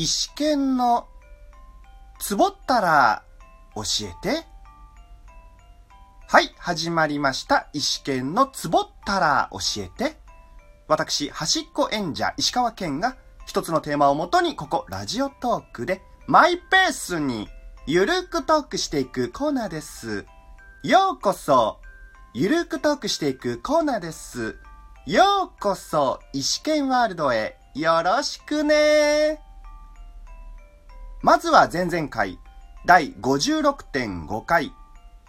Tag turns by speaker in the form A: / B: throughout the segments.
A: 石剣のつぼったら教えて。はい、始まりました。石剣のつぼったら教えて。私、端っこ演者石川県が一つのテーマをもとにここラジオトークでマイペースにゆるくトークしていくコーナーです。ようこそ、ゆるくトークしていくコーナーです。ようこそ、石剣ワールドへよろしくねまずは前々回、第56.5回、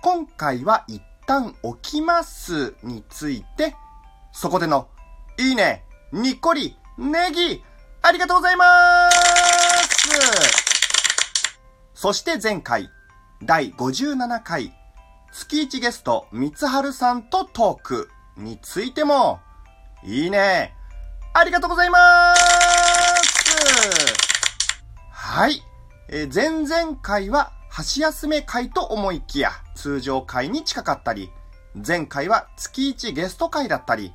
A: 今回は一旦起きますについて、そこでの、いいね、にっこり、ネギ、ありがとうございます。そして前回、第57回、月1ゲスト、三春さんとトークについても、いいね、ありがとうございます。はい。えー、前々回は箸休め会と思いきや通常会に近かったり、前回は月1ゲスト会だったり、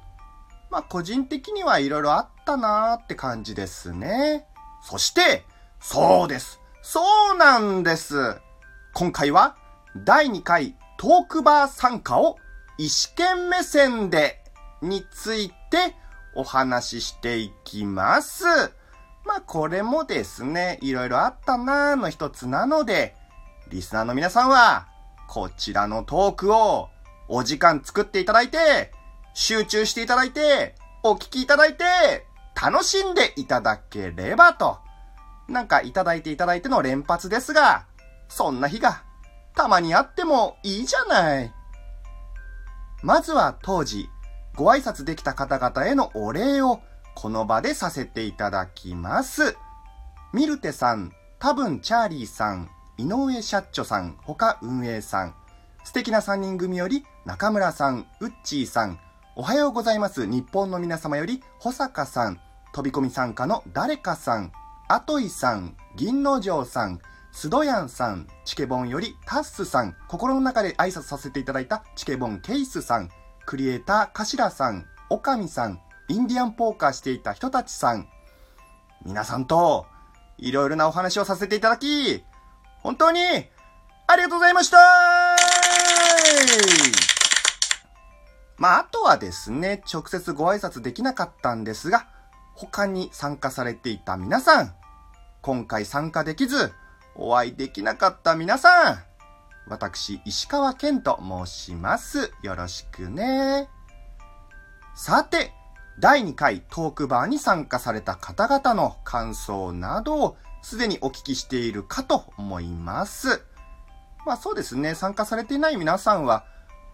A: まあ個人的には色々あったなーって感じですね。そして、そうです。そうなんです。今回は第2回トークバー参加を意思権目線でについてお話ししていきます。まあこれもですね、いろいろあったなーの一つなので、リスナーの皆さんは、こちらのトークをお時間作っていただいて、集中していただいて、お聞きいただいて、楽しんでいただければと。なんかいただいていただいての連発ですが、そんな日がたまにあってもいいじゃない。まずは当時、ご挨拶できた方々へのお礼をこの場でさせていただきます。ミルテさん、多分チャーリーさん、井上社長さん、他運営さん、素敵な3人組より中村さん、ウッチーさん、おはようございます。日本の皆様より保坂さん、飛び込み参加の誰かさん、アトイさん、銀之丞さん、スドヤンさん、チケボンよりタッスさん、心の中で挨拶させていただいたチケボンケイスさん、クリエイターカシラさん、オカミさん、インディアンポーカーしていた人たちさん、皆さんと、いろいろなお話をさせていただき、本当に、ありがとうございましたまあ、あとはですね、直接ご挨拶できなかったんですが、他に参加されていた皆さん、今回参加できず、お会いできなかった皆さん、私、石川健と申します。よろしくね。さて、第2回トークバーに参加された方々の感想などをすでにお聞きしているかと思います。まあそうですね、参加されていない皆さんは、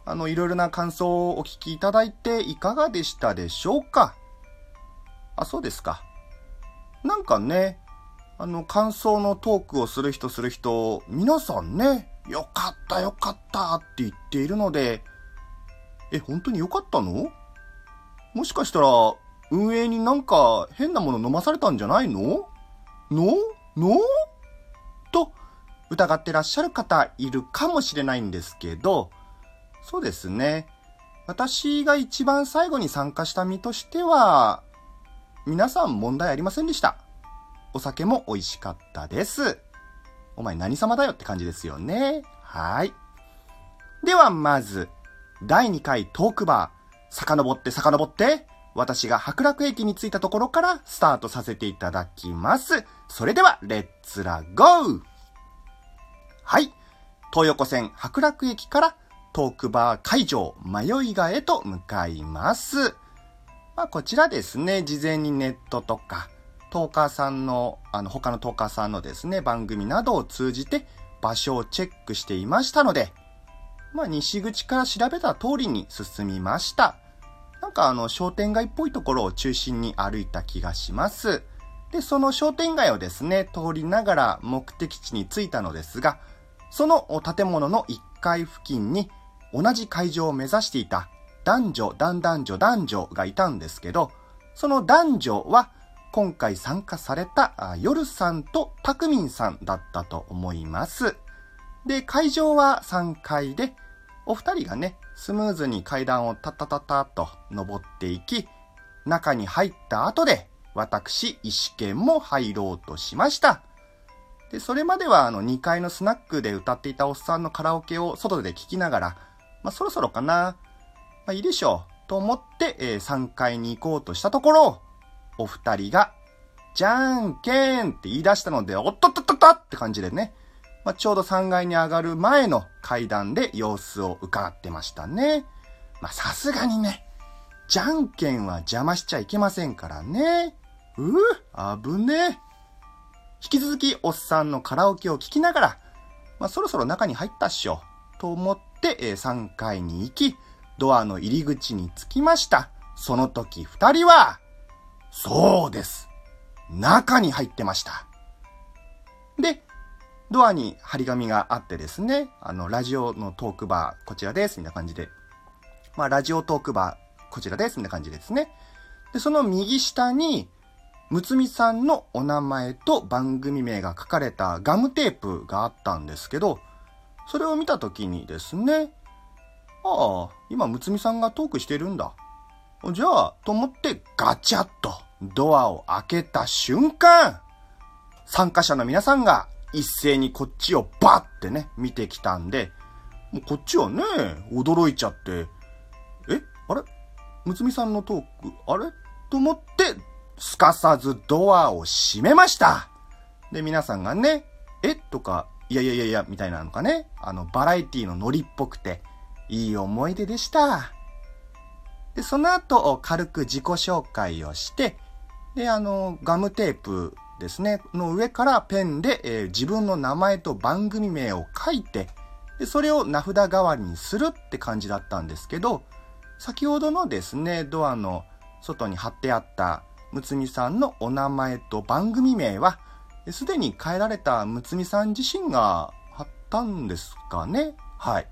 A: あの、いろいろな感想をお聞きいただいていかがでしたでしょうか？あ、そうですか。なんかね、あの、感想のトークをする人する人、皆さんね、よかったよかったって言っているので、え、本当によかったの？もしかしたら、運営になんか変なもの飲まされたんじゃないの？の？の？と疑ってらっしゃる方いるかもしれないんですけど、そうですね。私が一番最後に参加した身としては、皆さん問題ありませんでした。お酒も美味しかったです。お前何様だよって感じですよね。はい。ではまず、第2回トークバー。遡って遡って、私が白楽駅に着いたところからスタートさせていただきます。それでは、レッツラゴーはい。東横線白楽駅からトークバー会場迷いがへと向かいます。まあ、こちらですね、事前にネットとか、トーカーさんの、あの、他のトーカーさんのですね、番組などを通じて場所をチェックしていましたので、まあ、西口から調べた通りに進みました。なんかあの、商店街っぽいところを中心に歩いた気がします。で、その商店街をですね、通りながら目的地に着いたのですが、その建物の1階付近に同じ会場を目指していた男女、男男女、男女がいたんですけど、その男女は今回参加された夜さんとたくみんさんだったと思います。で、会場は3階で、お二人がね、スムーズに階段をタッタタタと登っていき、中に入った後で、私、石剣も入ろうとしました。で、それまではあの2階のスナックで歌っていたおっさんのカラオケを外で聴きながら、まあそろそろかな、まあいいでしょう、と思って、えー、3階に行こうとしたところ、お二人が、じゃんけんって言い出したので、おっとっとっとっとって感じでね、まあ、ちょうど3階に上がる前の階段で様子を伺ってましたね。ま、さすがにね、じゃんけんは邪魔しちゃいけませんからね。うぅ、危ね引き続き、おっさんのカラオケを聴きながら、まあ、そろそろ中に入ったっしょ。と思って、えー、3階に行き、ドアの入り口に着きました。その時二人は、そうです。中に入ってました。で、ドアに張り紙があってですね、あの、ラジオのトークバー、こちらです、みたいな感じで。まあ、ラジオトークバー、こちらです、みたいな感じですね。で、その右下に、むつみさんのお名前と番組名が書かれたガムテープがあったんですけど、それを見たときにですね、ああ、今むつみさんがトークしてるんだ。じゃあ、と思ってガチャッとドアを開けた瞬間、参加者の皆さんが一斉にこっちをバッてね、見てきたんで、もうこっちはね、驚いちゃって、えあれ？むつみさんのトーク、あれ？と思って、すかさずドアを閉めました。で、皆さんがね、え？とか、いやいやいやいや、みたいなのかね、あの、バラエティのノリっぽくて、いい思い出でした。で、その後、軽く自己紹介をして、で、あの、ガムテープですね、の上からペンで、えー、自分の名前と番組名を書いて、で、それを名札代わりにするって感じだったんですけど、先ほどのですね、ドアの外に貼ってあったむつみさんのお名前と番組名は、すでに変えられたむつみさん自身が貼ったんですかね。はい。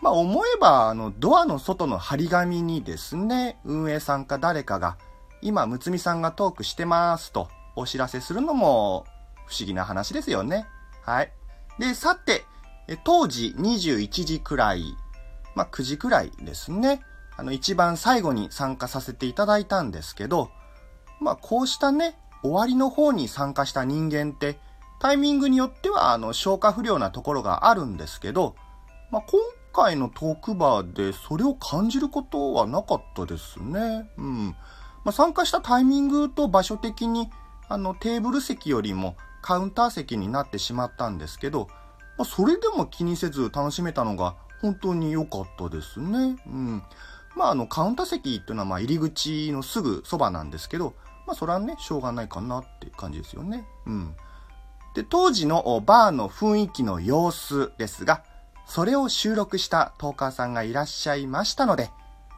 A: まあ思えば、あの、ドアの外の張り紙にですね、運営さんか誰かが、今、むつみさんがトークしてますとお知らせするのも不思議な話ですよね。はい。で、さて、当時21時くらい、まあ、9時くらいですね。あの、一番最後に参加させていただいたんですけど、まあ、こうしたね、終わりの方に参加した人間って、タイミングによっては、あの、消化不良なところがあるんですけど、まあ、今回のトークバーでそれを感じることはなかったですね。うん。まあ、参加したタイミングと場所的に、あの、テーブル席よりもカウンター席になってしまったんですけど、まあ、それでも気にせず楽しめたのが本当に良かったですね。うん。まあ、あの、カウンター席っていうのは、まあ、入り口のすぐそばなんですけど、まあ、それはね、しょうがないかなって感じですよね。うん。で、当時のバーの雰囲気の様子ですが、それを収録したトーカーさんがいらっしゃいましたので、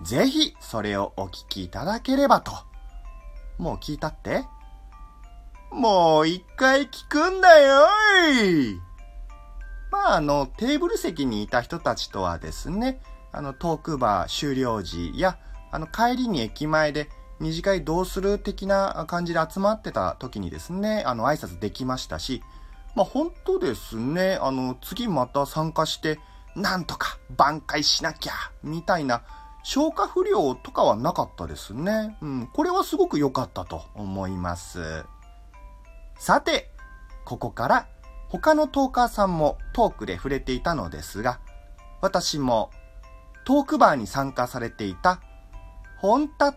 A: ぜひそれをお聞きいただければと。もう聞いたって？もう一回聞くんだよいまあ、あの、テーブル席にいた人たちとはですね、あの、トークバー終了時や、あの、帰りに駅前で二次会どうする的な感じで集まってた時にですね、あの、挨拶できましたし、まあ、本当ですね、あの、次また参加して、なんとか挽回しなきゃ、みたいな、消化不良とかはなかったですね。うん、これはすごく良かったと思います。さて、ここから他のトーカーさんもトークで触れていたのですが、私もトークバーに参加されていた本立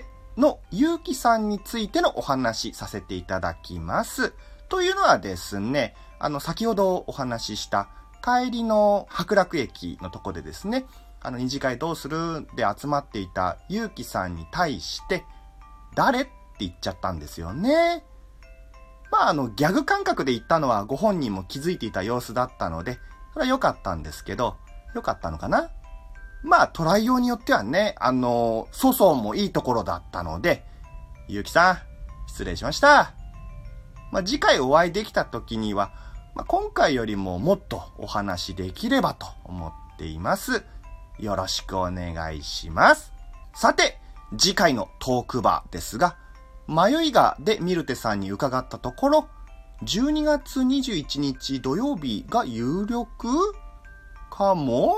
A: てのゆうきさんについてのお話しさせていただきます。というのはですね、あの、先ほどお話しした帰りの白楽駅のとこでですね、あの、二次会どうするで集まっていたゆうきさんに対して、誰って言っちゃったんですよね。まあ、あの、ギャグ感覚で言ったのはご本人も気づいていた様子だったので、それは良かったんですけど、良かったのかな？まあ、トライ用によってはね、あの、粗相もいいところだったので、ゆうきさん、失礼しました。まあ、次回お会いできた時には、まあ、今回よりももっとお話できればと思っています。よろしくお願いします。さて、次回のトークバーですが、迷いがでミルテさんに伺ったところ、12月21日土曜日が有力かも？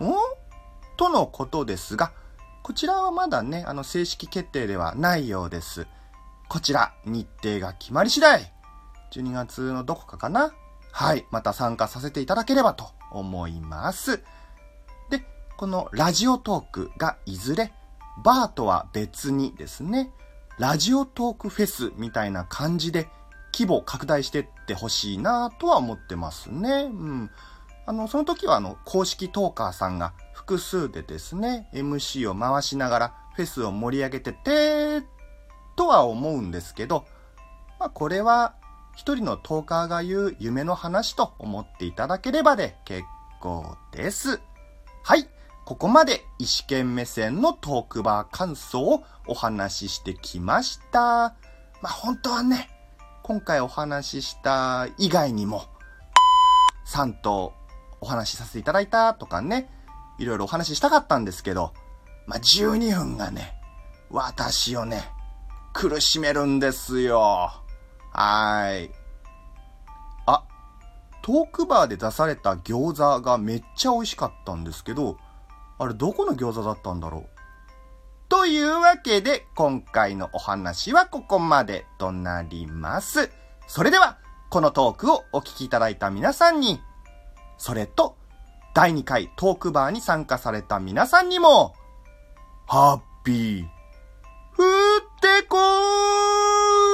A: ん？とのことですが、こちらはまだね、あの、正式決定ではないようです。こちら、日程が決まり次第、12月のどこかかな？はい、また参加させていただければと思います。で、このラジオトークがいずれ、バーとは別にですね、ラジオトークフェスみたいな感じで規模拡大してってほしいなとは思ってますね。うん。あの、その時はあの、公式トーカーさんが複数でですね、MC を回しながらフェスを盛り上げてて、とは思うんですけど、まあこれは一人のトーカーが言う夢の話と思っていただければで結構です。はい。ここまで石剣目線のトークバー感想をお話ししてきました。まあ本当はね、今回お話しした以外にも、さんとお話しさせていただいたとかね、いろいろお話ししたかったんですけど、まあ12分がね、私をね、苦しめるんですよ。はい。あ、トークバーで出された餃子がめっちゃ美味しかったんですけど、あれどこの餃子だったんだろう？というわけで、今回のお話はここまでとなります。それでは、このトークをお聞きいただいた皆さんに、それと、第2回トークバーに参加された皆さんにも、ハッピー、降ってこー